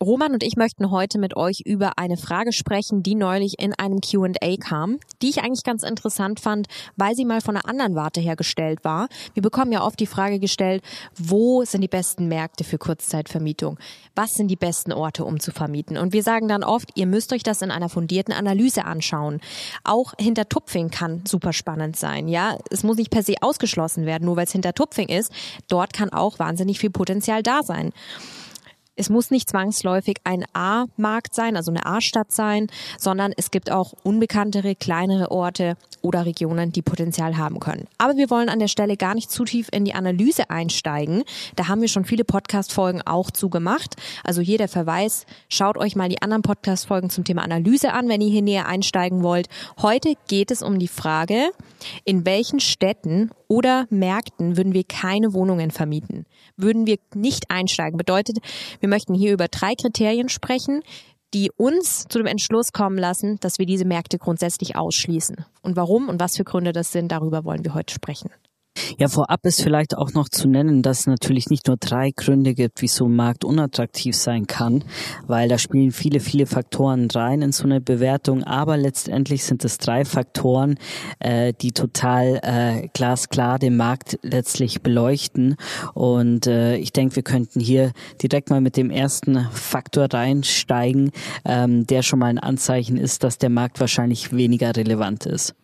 Roman und ich möchten heute mit euch über eine Frage sprechen, die neulich in einem Q&A kam, die ich eigentlich ganz interessant fand, weil sie mal von einer anderen Warte her gestellt war. Wir bekommen ja oft die Frage gestellt, wo sind die besten Märkte für Kurzzeitvermietung? Was sind die besten Orte, um zu vermieten? Und wir sagen dann oft, ihr müsst euch das in einer fundierten Analyse anschauen. Auch hinter Tupfing kann super spannend sein, ja? Es muss nicht per se ausgeschlossen werden, nur weil es hinter Tupfing ist. Dort kann auch wahnsinnig viel Potenzial da sein. Es muss nicht zwangsläufig ein A-Markt sein, also eine A-Stadt sein, sondern es gibt auch unbekanntere, kleinere Orte oder Regionen, die Potenzial haben können. Aber wir wollen an der Stelle gar nicht zu tief in die Analyse einsteigen. Da haben wir schon viele Podcast-Folgen auch zu gemacht. Also hier der Verweis, schaut euch mal die anderen Podcast-Folgen zum Thema Analyse an, wenn ihr hier näher einsteigen wollt. Heute geht es um die Frage, in welchen Städten oder Märkten würden wir keine Wohnungen vermieten? Würden wir nicht einsteigen? Bedeutet, wir möchten hier über drei Kriterien sprechen, die uns zu dem Entschluss kommen lassen, dass wir diese Märkte grundsätzlich ausschließen. Und warum und was für Gründe das sind, darüber wollen wir heute sprechen. Ja, vorab ist vielleicht auch noch zu nennen, dass es natürlich nicht nur drei Gründe gibt, wieso ein Markt unattraktiv sein kann, weil da spielen viele, viele Faktoren rein in so eine Bewertung, aber letztendlich sind es drei Faktoren, äh, die total äh, glasklar den Markt letztlich beleuchten. Und äh, ich denke, wir könnten hier direkt mal mit dem ersten Faktor reinsteigen, ähm, der schon mal ein Anzeichen ist, dass der Markt wahrscheinlich weniger relevant ist.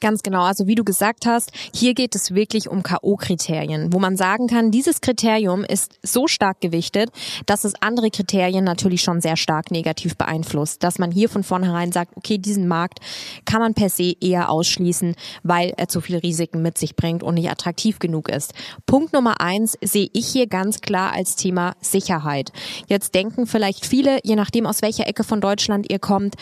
Ganz genau. Also wie du gesagt hast, hier geht es wirklich um K.O.-Kriterien, wo man sagen kann, dieses Kriterium ist so stark gewichtet, dass es andere Kriterien natürlich schon sehr stark negativ beeinflusst. Dass man hier von vornherein sagt, okay, diesen Markt kann man per se eher ausschließen, weil er zu viele Risiken mit sich bringt und nicht attraktiv genug ist. Punkt Nummer eins sehe ich hier ganz klar als Thema Sicherheit. Jetzt denken vielleicht viele, je nachdem aus welcher Ecke von Deutschland ihr kommt,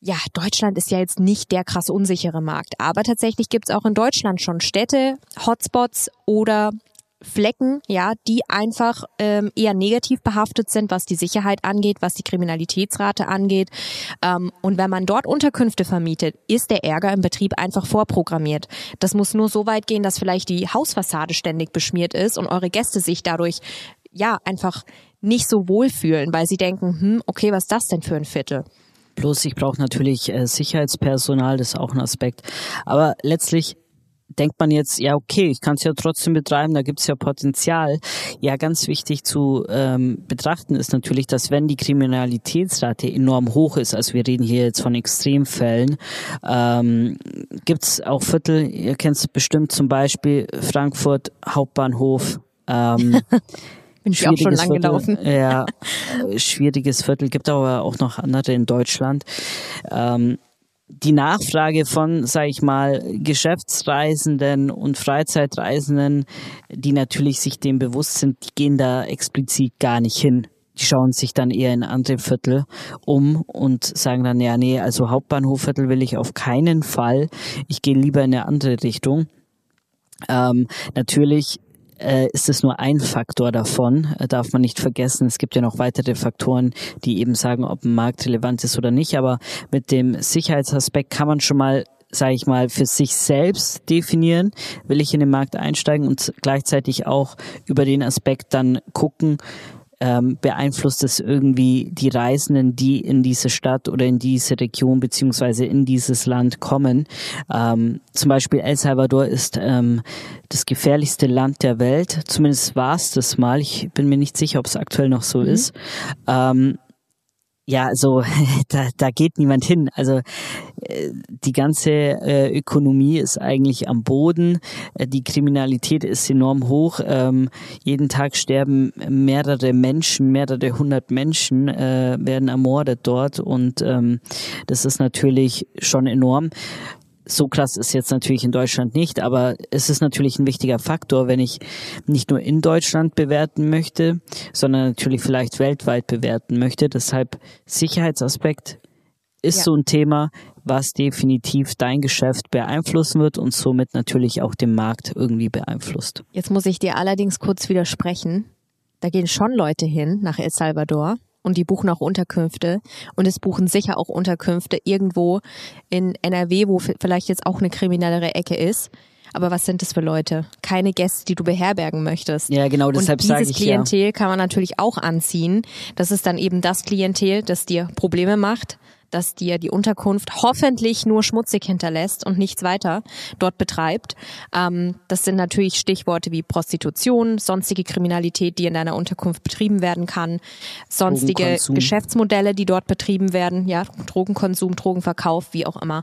ja, Deutschland ist ja jetzt nicht der krass unsichere Markt, aber tatsächlich gibt es auch in Deutschland schon Städte, Hotspots oder Flecken, ja, die einfach ähm, eher negativ behaftet sind, was die Sicherheit angeht, was die Kriminalitätsrate angeht. Ähm, und wenn man dort Unterkünfte vermietet, ist der Ärger im Betrieb einfach vorprogrammiert. Das muss nur so weit gehen, dass vielleicht die Hausfassade ständig beschmiert ist und eure Gäste sich dadurch ja einfach nicht so wohlfühlen, weil sie denken, hm, okay, was ist das denn für ein Viertel? Bloß ich brauche natürlich äh, Sicherheitspersonal, das ist auch ein Aspekt. Aber letztlich denkt man jetzt, ja okay, ich kann es ja trotzdem betreiben, da gibt es ja Potenzial. Ja, ganz wichtig zu ähm, betrachten ist natürlich, dass wenn die Kriminalitätsrate enorm hoch ist, also wir reden hier jetzt von Extremfällen, ähm, gibt es auch Viertel, ihr kennt es bestimmt zum Beispiel Frankfurt Hauptbahnhof, ähm, Bin ich auch schon lang gelaufen. Ja, schwieriges Viertel, gibt aber auch noch andere in Deutschland. Ähm, die Nachfrage von, sage ich mal, Geschäftsreisenden und Freizeitreisenden, die natürlich sich dem bewusst sind, die gehen da explizit gar nicht hin. Die schauen sich dann eher in andere Viertel um und sagen dann, ja, nee, also Hauptbahnhofviertel will ich auf keinen Fall. Ich gehe lieber in eine andere Richtung. Ähm, natürlich äh, ist es nur ein Faktor davon, äh, darf man nicht vergessen. Es gibt ja noch weitere Faktoren, die eben sagen, ob ein Markt relevant ist oder nicht. Aber mit dem Sicherheitsaspekt kann man schon mal sage ich mal, für sich selbst definieren, will ich in den Markt einsteigen und gleichzeitig auch über den Aspekt dann gucken, ähm, beeinflusst es irgendwie die Reisenden, die in diese Stadt oder in diese Region beziehungsweise in dieses Land kommen. Ähm, zum Beispiel El Salvador ist ähm, das gefährlichste Land der Welt. Zumindest war es das mal. Ich bin mir nicht sicher, ob es aktuell noch so mhm. ist. Ähm, ja, also da, da geht niemand hin. Also äh, die ganze äh, Ökonomie ist eigentlich am Boden. Äh, die Kriminalität ist enorm hoch. Ähm, jeden Tag sterben mehrere Menschen, mehrere hundert Menschen äh, werden ermordet dort und ähm, das ist natürlich schon enorm so krass ist jetzt natürlich in Deutschland nicht, aber es ist natürlich ein wichtiger Faktor, wenn ich nicht nur in Deutschland bewerten möchte, sondern natürlich vielleicht weltweit bewerten möchte. Deshalb Sicherheitsaspekt ist Ja. so ein Thema, was definitiv dein Geschäft beeinflussen wird und somit natürlich auch den Markt irgendwie beeinflusst. Jetzt muss ich dir allerdings kurz widersprechen. Da gehen schon Leute hin nach El Salvador und die buchen auch Unterkünfte und es buchen sicher auch Unterkünfte irgendwo in NRW, wo vielleicht jetzt auch eine kriminellere Ecke ist. Aber was sind das für Leute? Keine Gäste, die du beherbergen möchtest. Ja, genau, deshalb sage dieses ich ja. Klientel kann man natürlich auch anziehen. Das ist dann eben das Klientel, das dir Probleme macht, das dir die Unterkunft hoffentlich nur schmutzig hinterlässt und nichts weiter dort betreibt. Ähm, das sind natürlich Stichworte wie Prostitution, sonstige Kriminalität, die in deiner Unterkunft betrieben werden kann, sonstige. Geschäftsmodelle, die dort betrieben werden, ja, Drogenkonsum, Drogenverkauf, wie auch immer.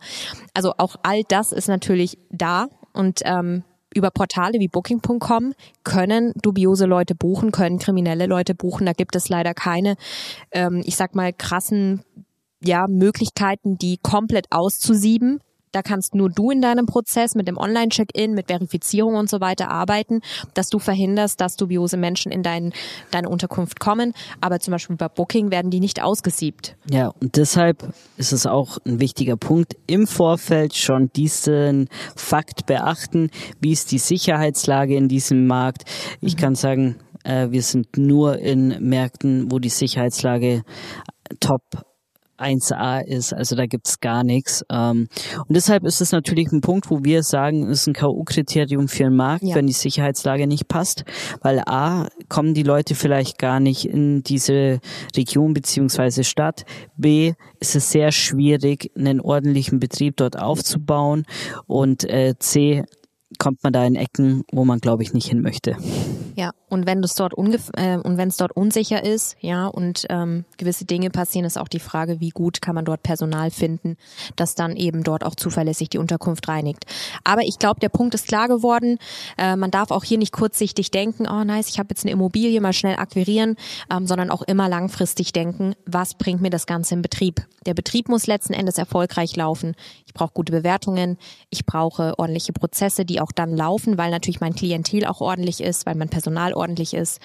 Also auch all das ist natürlich da und ähm, über Portale wie Booking.com können dubiose Leute buchen, können kriminelle Leute buchen. Da gibt es leider keine, ähm, ich sag mal, krassen ja, Möglichkeiten, die komplett auszusieben. Da kannst nur du in deinem Prozess mit dem Online-Check-In, mit Verifizierung und so weiter arbeiten, dass du verhinderst, dass dubiose Menschen in dein, deine Unterkunft kommen. Aber zum Beispiel bei Booking werden die nicht ausgesiebt. Ja, und deshalb ist es auch ein wichtiger Punkt, im Vorfeld schon diesen Fakt beachten. Wie ist die Sicherheitslage in diesem Markt? Ich kann sagen, äh, wir sind nur in Märkten, wo die Sicherheitslage top 1a ist, also da gibt's gar nichts. Ähm, und deshalb ist es natürlich ein Punkt, wo wir sagen, ist ein K.O.-Kriterium für den Markt, Ja. wenn die Sicherheitslage nicht passt. Weil A, kommen die Leute vielleicht gar nicht in diese Region beziehungsweise Stadt. B, ist es sehr schwierig, einen ordentlichen Betrieb dort aufzubauen. Und äh, C, kommt man da in Ecken, wo man, glaube ich, nicht hin möchte. Ja, und wenn es dort äh, und wenn es dort unsicher ist, ja, und ähm, gewisse Dinge passieren, ist auch die Frage, wie gut kann man dort Personal finden, das dann eben dort auch zuverlässig die Unterkunft reinigt. Aber ich glaube, der Punkt ist klar geworden. Äh, man darf auch hier nicht kurzsichtig denken, oh nice, ich habe jetzt eine Immobilie, mal schnell akquirieren, ähm, sondern auch immer langfristig denken, was bringt mir das Ganze in Betrieb. Der Betrieb muss letzten Endes erfolgreich laufen. Ich brauche gute Bewertungen, ich brauche ordentliche Prozesse, die auch dann laufen, weil natürlich mein Klientel auch ordentlich ist, weil mein Personal ordentlich ist.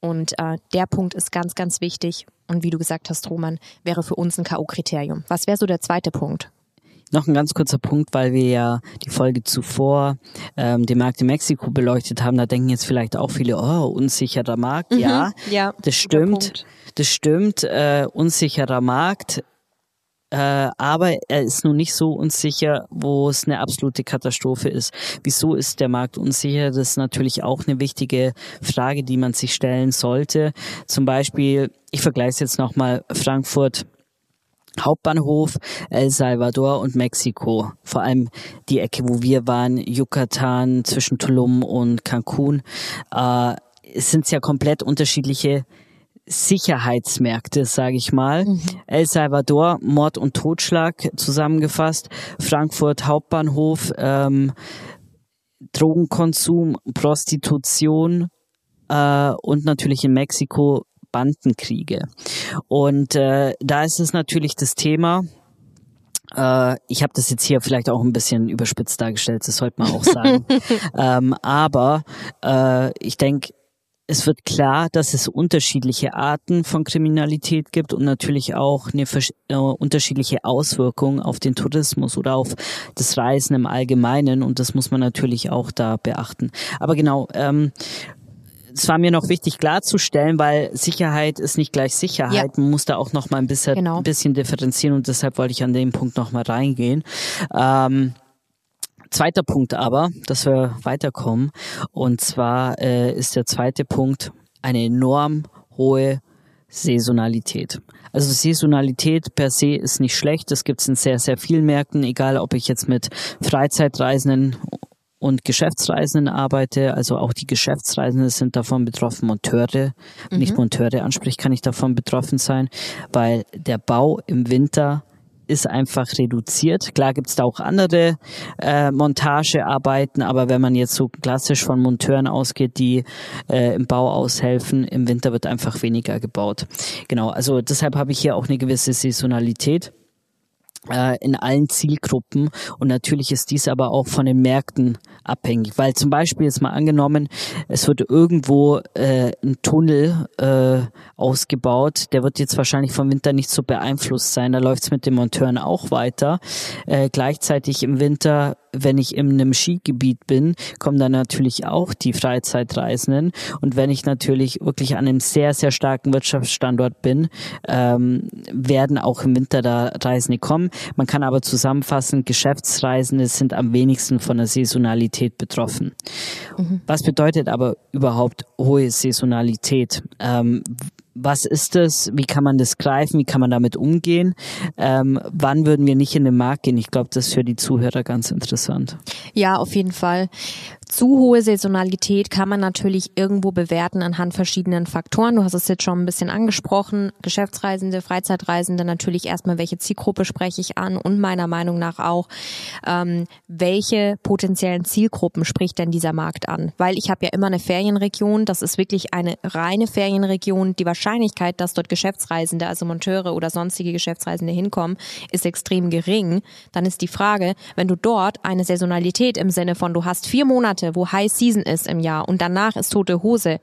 Und äh, der Punkt ist ganz, ganz wichtig. Und wie du gesagt hast, Roman, wäre für uns ein K.O.-Kriterium. Was wäre so der zweite Punkt? Noch ein ganz kurzer Punkt, weil wir ja die Folge zuvor ähm, den Markt in Mexiko beleuchtet haben. Da denken jetzt vielleicht auch viele, oh, unsicherer Markt. Ja, ja, das stimmt. Das stimmt. Äh, unsicherer Markt. Äh, aber er ist nun nicht so unsicher, wo es eine absolute Katastrophe ist. Wieso ist der Markt unsicher? Das ist natürlich auch eine wichtige Frage, die man sich stellen sollte. Zum Beispiel, ich vergleiche jetzt nochmal Frankfurt Hauptbahnhof, El Salvador und Mexiko. Vor allem die Ecke, wo wir waren, Yucatan zwischen Tulum und Cancun. Äh, es sind ja komplett unterschiedliche Sicherheitsmärkte, sage ich mal. El Salvador, Mord und Totschlag zusammengefasst. Frankfurt Hauptbahnhof, ähm, Drogenkonsum, Prostitution äh, und natürlich in Mexiko Bandenkriege. Und äh, da ist es natürlich das Thema, äh, ich habe das jetzt hier vielleicht auch ein bisschen überspitzt dargestellt, das sollte man auch sagen. ähm, aber äh, ich denke, es wird klar, dass es unterschiedliche Arten von Kriminalität gibt und natürlich auch eine äh, unterschiedliche Auswirkung auf den Tourismus oder auf das Reisen im Allgemeinen und das muss man natürlich auch da beachten. Aber genau, ähm, es war mir noch wichtig klarzustellen, weil Sicherheit ist nicht gleich Sicherheit. Man muss da auch noch mal ein bisschen, Genau. ein bisschen differenzieren und deshalb wollte ich an den Punkt noch mal reingehen. Ähm, zweiter Punkt aber, dass wir weiterkommen und zwar äh, ist der zweite Punkt eine enorm hohe Saisonalität. Also Saisonalität per se ist nicht schlecht. Das gibt es in sehr, sehr vielen Märkten, egal ob ich jetzt mit Freizeitreisenden und Geschäftsreisenden arbeite. Also auch die Geschäftsreisenden sind davon betroffen. Monteure, wenn ich Monteure anspreche, kann ich davon betroffen sein, weil der Bau im Winter ist einfach reduziert. Klar gibt's da auch andere äh, Montagearbeiten, aber wenn man jetzt so klassisch von Monteuren ausgeht, die äh, im Bau aushelfen, im Winter wird einfach weniger gebaut. Genau, also deshalb habe ich hier auch eine gewisse Saisonalität. Äh, in allen Zielgruppen. Und natürlich ist dies aber auch von den Märkten abhängig, weil zum Beispiel jetzt mal angenommen, es wird irgendwo äh, ein Tunnel äh, ausgebaut, der wird jetzt wahrscheinlich vom Winter nicht so beeinflusst sein, da läuft es mit den Monteuren auch weiter. Äh, gleichzeitig im Winter wenn ich in einem Skigebiet bin, kommen dann natürlich auch die Freizeitreisenden. Und wenn ich natürlich wirklich an einem sehr, sehr starken Wirtschaftsstandort bin, ähm, werden auch im Winter da Reisende kommen. Man kann aber zusammenfassen, Geschäftsreisende sind am wenigsten von der Saisonalität betroffen. Mhm. Was bedeutet aber überhaupt hohe Saisonalität? Ähm, was ist das? Wie kann man das greifen? Wie kann man damit umgehen? Ähm, wann würden wir nicht in den Markt gehen? Ich glaube, das ist für die Zuhörer ganz interessant. Ja, auf jeden Fall. Zu hohe Saisonalität kann man natürlich irgendwo bewerten anhand verschiedenen Faktoren. Du hast es jetzt schon ein bisschen angesprochen. Geschäftsreisende, Freizeitreisende, natürlich erstmal, welche Zielgruppe spreche ich an und meiner Meinung nach auch, ähm, welche potenziellen Zielgruppen spricht denn dieser Markt an? Weil ich habe ja immer eine Ferienregion. Das ist wirklich eine reine Ferienregion. Die Wahrscheinlichkeit, dass dort Geschäftsreisende, also Monteure oder sonstige Geschäftsreisende hinkommen, ist extrem gering. Dann ist die Frage, wenn du dort eine Saisonalität im Sinne von, du hast vier Monate Monate, wo High Season ist im Jahr und danach ist tote Hose,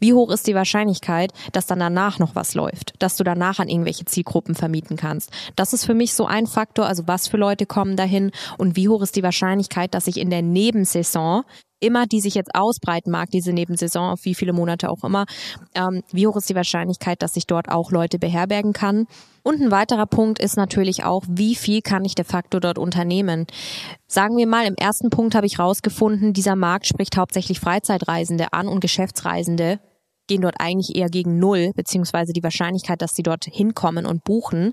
wie hoch ist die Wahrscheinlichkeit, dass dann danach noch was läuft, dass du danach an irgendwelche Zielgruppen vermieten kannst? Das ist für mich so ein Faktor, also was für Leute kommen dahin und wie hoch ist die Wahrscheinlichkeit, dass ich in der Nebensaison immer, die sich jetzt ausbreiten mag, diese Nebensaison, auf wie viele Monate auch immer, ähm, wie hoch ist die Wahrscheinlichkeit, dass ich dort auch Leute beherbergen kann? Und ein weiterer Punkt ist natürlich auch, wie viel kann ich de facto dort unternehmen? Sagen wir mal, im ersten Punkt habe ich rausgefunden, dieser Markt spricht hauptsächlich Freizeitreisende an und Geschäftsreisende gehen dort eigentlich eher gegen Null, beziehungsweise die Wahrscheinlichkeit, dass sie dort hinkommen und buchen.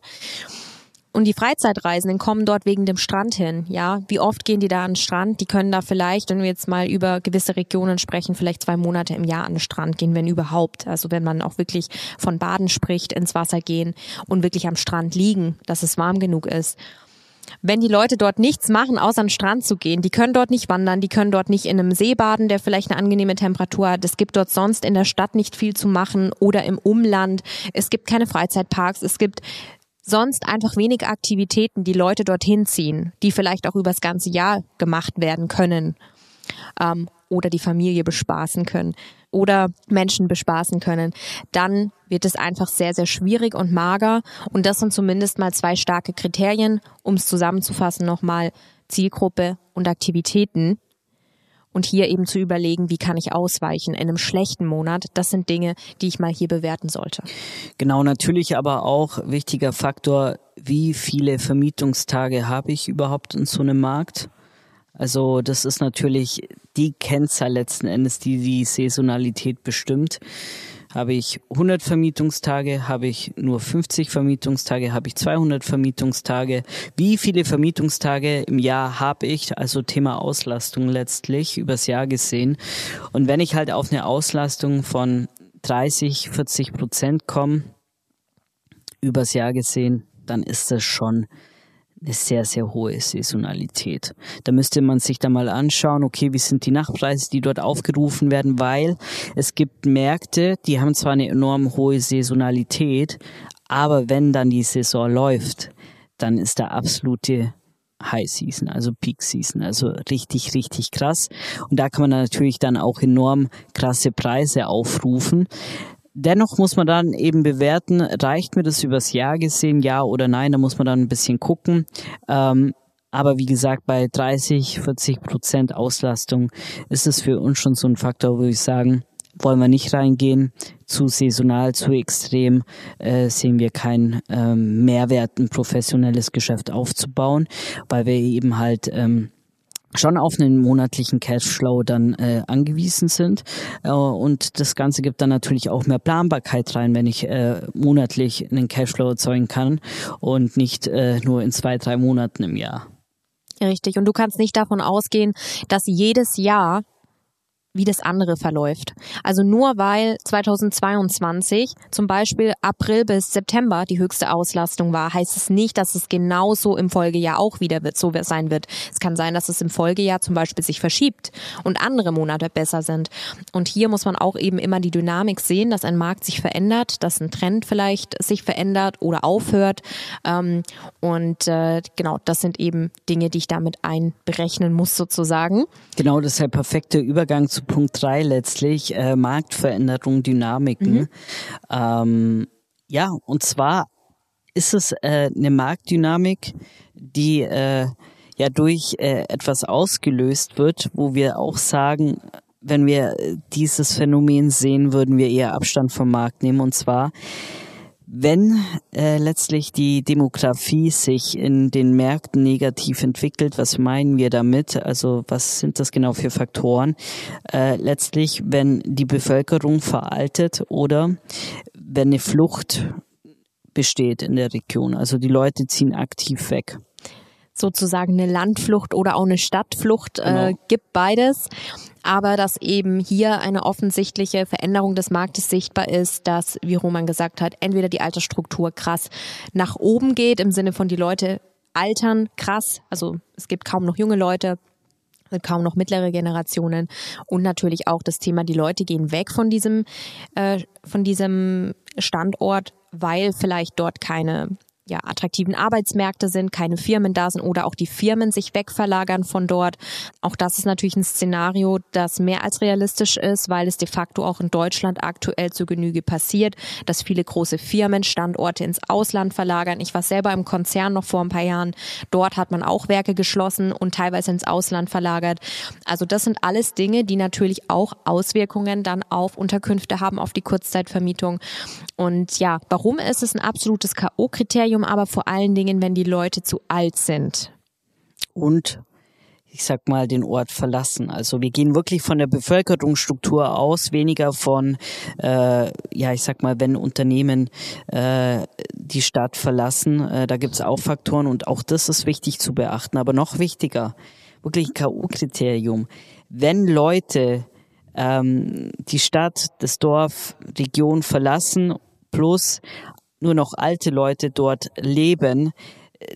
Und die Freizeitreisenden kommen dort wegen dem Strand hin. Ja, wie oft gehen die da an den Strand? Die können da vielleicht, wenn wir jetzt mal über gewisse Regionen sprechen, vielleicht zwei Monate im Jahr an den Strand gehen, wenn überhaupt. Also wenn man auch wirklich von Baden spricht, ins Wasser gehen und wirklich am Strand liegen, dass es warm genug ist. Wenn die Leute dort nichts machen, außer an den Strand zu gehen, die können dort nicht wandern, die können dort nicht in einem See baden, der vielleicht eine angenehme Temperatur hat. Es gibt dort sonst in der Stadt nicht viel zu machen oder im Umland. Es gibt keine Freizeitparks. Es gibt sonst einfach wenig Aktivitäten, die Leute dorthin ziehen, die vielleicht auch übers ganze Jahr gemacht werden können ähm, oder die Familie bespaßen können oder Menschen bespaßen können, dann wird es einfach sehr, sehr schwierig und mager. Und das sind zumindest mal zwei starke Kriterien, um es zusammenzufassen nochmal Zielgruppe und Aktivitäten und hier eben zu überlegen, wie kann ich ausweichen in einem schlechten Monat. Das sind Dinge, die ich mal hier bewerten sollte. Genau, natürlich aber auch wichtiger Faktor, wie viele Vermietungstage habe ich überhaupt in so einem Markt? Also das ist natürlich die Kennzahl letzten Endes, die die Saisonalität bestimmt. Habe ich 100 Vermietungstage? Habe ich nur 50 Vermietungstage? Habe ich 200 Vermietungstage? Wie viele Vermietungstage im Jahr habe ich? Also Thema Auslastung letztlich übers Jahr gesehen. Und wenn ich halt auf eine Auslastung von 30, 40 Prozent komme, übers Jahr gesehen, dann ist das schon eine sehr, sehr hohe Saisonalität. Da müsste man sich da mal anschauen, okay, wie sind die Nachtpreise, die dort aufgerufen werden, weil es gibt Märkte, die haben zwar eine enorm hohe Saisonalität, aber wenn dann die Saison läuft, dann ist da absolute High Season, also Peak Season, also richtig, richtig krass. Und da kann man natürlich dann auch enorm krasse Preise aufrufen. Dennoch muss man dann eben bewerten, reicht mir das übers Jahr gesehen, ja oder nein, da muss man dann ein bisschen gucken. Ähm, aber wie gesagt, bei 30, 40 Prozent Auslastung ist es für uns schon so ein Faktor, wo ich sagen, wollen wir nicht reingehen. Zu saisonal, zu extrem äh, sehen wir keinen ähm, Mehrwert, ein professionelles Geschäft aufzubauen, weil wir eben halt ähm, schon auf einen monatlichen Cashflow dann äh, angewiesen sind. Äh, und das Ganze gibt dann natürlich auch mehr Planbarkeit rein, wenn ich äh, monatlich einen Cashflow erzeugen kann und nicht äh, nur in zwei, drei Monaten im Jahr. Richtig. Und du kannst nicht davon ausgehen, dass jedes Jahr wie das andere verläuft. Also nur weil 2022 zum Beispiel April bis September die höchste Auslastung war, heißt es nicht, dass es genauso im Folgejahr auch wieder wird, so sein wird. Es kann sein, dass es im Folgejahr zum Beispiel sich verschiebt und andere Monate besser sind. Und hier muss man auch eben immer die Dynamik sehen, dass ein Markt sich verändert, dass ein Trend vielleicht sich verändert oder aufhört. Ähm, und äh, genau, das sind eben Dinge, die ich damit einberechnen muss sozusagen. Genau, das ist der perfekte Übergang zu Punkt drei letztlich, äh, Marktveränderung, Dynamiken. Mhm. Ähm, ja, und zwar ist es äh, eine Marktdynamik, die äh, ja durch äh, etwas ausgelöst wird, wo wir auch sagen, wenn wir dieses Phänomen sehen, würden wir eher Abstand vom Markt nehmen. Und zwar wenn äh, letztlich die Demografie sich in den Märkten negativ entwickelt, was meinen wir damit? Also was sind das genau für Faktoren? Äh, letztlich, wenn die Bevölkerung veraltet oder wenn eine Flucht besteht in der Region. Also die Leute ziehen aktiv weg sozusagen eine Landflucht oder auch eine Stadtflucht äh, genau. äh, gibt beides. Aber dass eben hier eine offensichtliche Veränderung des Marktes sichtbar ist, dass, wie Roman gesagt hat, entweder die Altersstruktur krass nach oben geht, im Sinne von die Leute altern krass, also es gibt kaum noch junge Leute, kaum noch mittlere Generationen und natürlich auch das Thema, die Leute gehen weg von diesem, äh, von diesem Standort, weil vielleicht dort keine ja, attraktiven Arbeitsmärkte sind, keine Firmen da sind oder auch die Firmen sich wegverlagern von dort. Auch das ist natürlich ein Szenario, das mehr als realistisch ist, weil es de facto auch in Deutschland aktuell zu Genüge passiert, dass viele große Firmen Standorte ins Ausland verlagern. Ich war selber im Konzern noch vor ein paar Jahren. Dort hat man auch Werke geschlossen und teilweise ins Ausland verlagert. Also das sind alles Dinge, die natürlich auch Auswirkungen dann auf Unterkünfte haben, auf die Kurzzeitvermietung. Und ja, warum ist es ein absolutes K.O.-Kriterium? Kriterium aber vor allen Dingen, wenn die Leute zu alt sind. Und ich sag mal, den Ort verlassen. Also wir gehen wirklich von der Bevölkerungsstruktur aus, weniger von, äh, ja, ich sag mal, wenn Unternehmen äh, die Stadt verlassen, äh, da gibt's auch Faktoren und auch das ist wichtig zu beachten. Aber noch wichtiger, wirklich K.O.-Kriterium. Wenn Leute ähm, die Stadt, das Dorf, Region verlassen, plus nur noch alte Leute dort leben,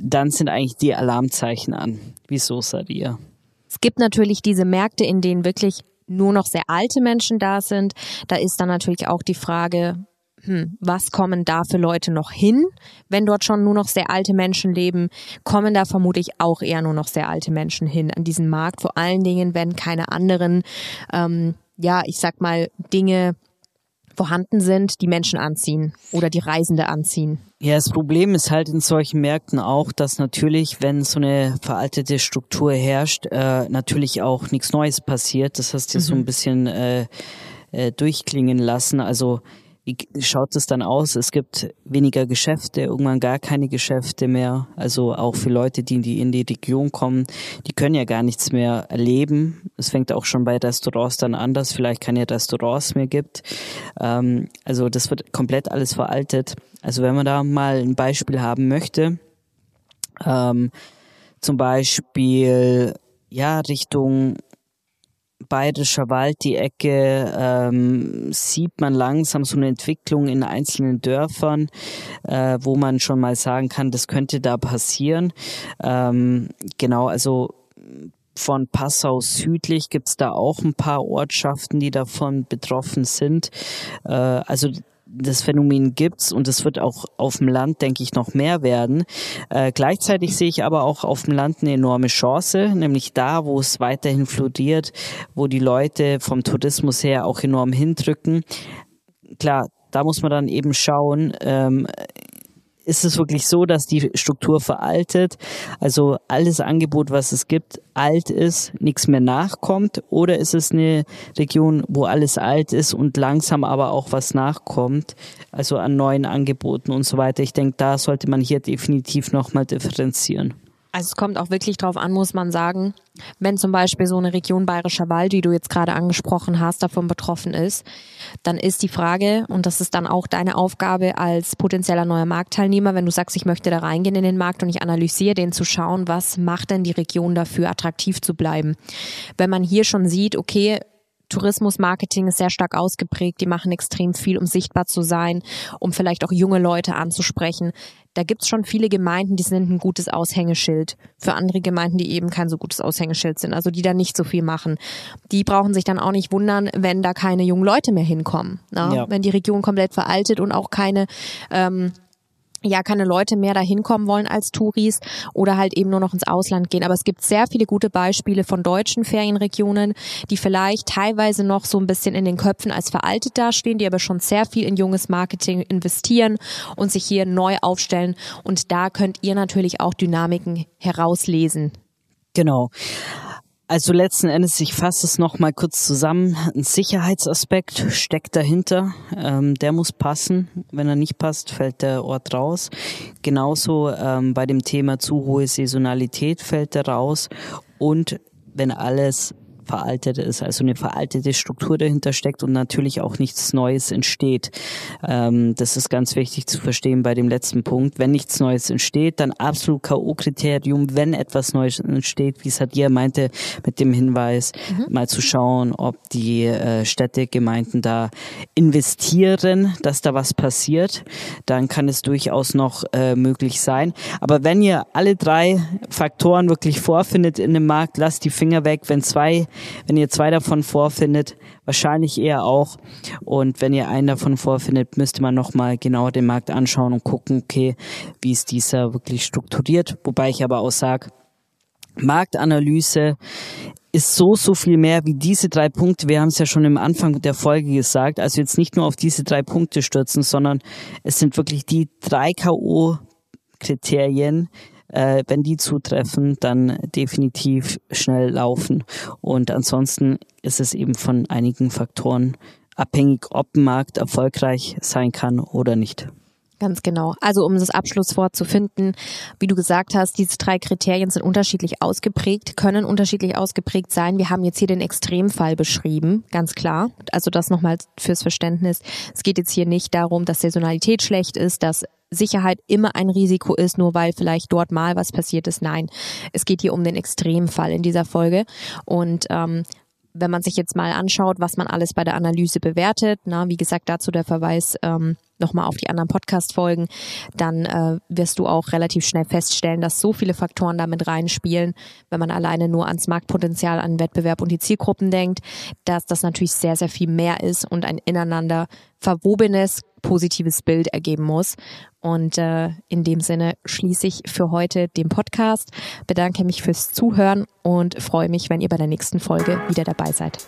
dann sind eigentlich die Alarmzeichen an. Wieso, Sadia? Es gibt natürlich diese Märkte, in denen wirklich nur noch sehr alte Menschen da sind. Da ist dann natürlich auch die Frage, hm, was kommen da für Leute noch hin? Wenn dort schon nur noch sehr alte Menschen leben, kommen da vermutlich auch eher nur noch sehr alte Menschen hin an diesen Markt. Vor allen Dingen, wenn keine anderen, ähm, ja, ich sag mal, Dinge vorhanden sind, die Menschen anziehen oder die Reisende anziehen. Ja, das Problem ist halt in solchen Märkten auch, dass natürlich, wenn so eine veraltete Struktur herrscht, äh, natürlich auch nichts Neues passiert. Das hast du mhm. so ein bisschen äh, äh, durchklingen lassen. Also wie schaut es dann aus? Es gibt weniger Geschäfte, irgendwann gar keine Geschäfte mehr. Also auch für Leute, die in die, in die Region kommen, die können ja gar nichts mehr erleben. Es fängt auch schon bei Restaurants dann an, dass vielleicht keine Restaurants mehr gibt. Ähm, also das wird komplett alles veraltet. Also wenn man da mal ein Beispiel haben möchte, ähm, zum Beispiel ja Richtung Bayerischer Wald, die Ecke, ähm, sieht man langsam so eine Entwicklung in einzelnen Dörfern, äh, wo man schon mal sagen kann, das könnte da passieren. Ähm, genau, also von Passau südlich gibt's da auch ein paar Ortschaften, die davon betroffen sind. Äh, also das Phänomen gibt's und es wird auch auf dem Land, denke ich, noch mehr werden. Äh, gleichzeitig sehe ich aber auch auf dem Land eine enorme Chance, nämlich da, wo es weiterhin floriert, wo die Leute vom Tourismus her auch enorm hindrücken. Klar, da muss man dann eben schauen, ähm, ist es wirklich so, dass die Struktur veraltet, also alles Angebot, was es gibt, alt ist, nichts mehr nachkommt? Oder ist es eine Region, wo alles alt ist und langsam aber auch was nachkommt, also an neuen Angeboten und so weiter? Ich denke, da sollte man hier definitiv nochmal differenzieren. Also es kommt auch wirklich drauf an, muss man sagen, wenn zum Beispiel so eine Region Bayerischer Wald, die du jetzt gerade angesprochen hast, davon betroffen ist, dann ist die Frage, und das ist dann auch deine Aufgabe als potenzieller neuer Marktteilnehmer, wenn du sagst, ich möchte da reingehen in den Markt und ich analysiere den zu schauen, was macht denn die Region dafür, attraktiv zu bleiben. Wenn man hier schon sieht, okay, Tourismusmarketing ist sehr stark ausgeprägt. Die machen extrem viel, um sichtbar zu sein, um vielleicht auch junge Leute anzusprechen. Da gibt's schon viele Gemeinden, die sind ein gutes Aushängeschild für andere Gemeinden, die eben kein so gutes Aushängeschild sind, also die da nicht so viel machen. Die brauchen sich dann auch nicht wundern, wenn da keine jungen Leute mehr hinkommen. Ne? Ja. Wenn die Region komplett veraltet und auch keine ähm, ja keine Leute mehr dahin kommen wollen als Touris oder halt eben nur noch ins Ausland gehen. Aber es gibt sehr viele gute Beispiele von deutschen Ferienregionen, die vielleicht teilweise noch so ein bisschen in den Köpfen als veraltet dastehen, die aber schon sehr viel in junges Marketing investieren und sich hier neu aufstellen. Und da könnt ihr natürlich auch Dynamiken herauslesen. Genau. Also letzten Endes, ich fasse es noch mal kurz zusammen. Ein Sicherheitsaspekt steckt dahinter. Ähm, der muss passen. Wenn er nicht passt, fällt der Ort raus. Genauso ähm, bei dem Thema zu hohe Saisonalität fällt er raus. Und wenn alles veraltet ist, also eine veraltete Struktur dahinter steckt und natürlich auch nichts Neues entsteht. Ähm, das ist ganz wichtig zu verstehen bei dem letzten Punkt. Wenn nichts Neues entsteht, dann absolut K.O.-Kriterium, wenn etwas Neues entsteht, wie Sadia meinte, mit dem Hinweis, mhm. mal zu schauen, ob die äh, Städte, Gemeinden da investieren, dass da was passiert, dann kann es durchaus noch äh, möglich sein. Aber wenn ihr alle drei Faktoren wirklich vorfindet in dem Markt, lasst die Finger weg. Wenn zwei wenn ihr zwei davon vorfindet, wahrscheinlich eher auch. Und wenn ihr einen davon vorfindet, müsste man nochmal genauer den Markt anschauen und gucken, okay, wie ist dieser wirklich strukturiert. Wobei ich aber auch sage, Marktanalyse ist so, so viel mehr wie diese drei Punkte. Wir haben es ja schon im Anfang der Folge gesagt. Also jetzt nicht nur auf diese drei Punkte stürzen, sondern es sind wirklich die drei K.O.-Kriterien, äh, wenn die zutreffen, dann definitiv schnell laufen. Und ansonsten ist es eben von einigen Faktoren abhängig, ob ein Markt erfolgreich sein kann oder nicht. Ganz genau. Also um das Abschlusswort zu finden, wie du gesagt hast, diese drei Kriterien sind unterschiedlich ausgeprägt, können unterschiedlich ausgeprägt sein. Wir haben jetzt hier den Extremfall beschrieben, ganz klar. Also das nochmal fürs Verständnis. Es geht jetzt hier nicht darum, dass Saisonalität schlecht ist, dass Sicherheit immer ein Risiko ist, nur weil vielleicht dort mal was passiert ist. Nein, es geht hier um den Extremfall in dieser Folge. Und ähm, wenn man sich jetzt mal anschaut, was man alles bei der Analyse bewertet, na, wie gesagt, dazu der Verweis ähm, nochmal auf die anderen Podcast-Folgen, dann äh, wirst du auch relativ schnell feststellen, dass so viele Faktoren damit reinspielen, wenn man alleine nur ans Marktpotenzial, an Wettbewerb und die Zielgruppen denkt, dass das natürlich sehr, sehr viel mehr ist und ein ineinander verwobenes, positives Bild ergeben muss. Und äh, in dem Sinne schließe ich für heute den Podcast, bedanke mich fürs Zuhören und freue mich, wenn ihr bei der nächsten Folge wieder dabei seid.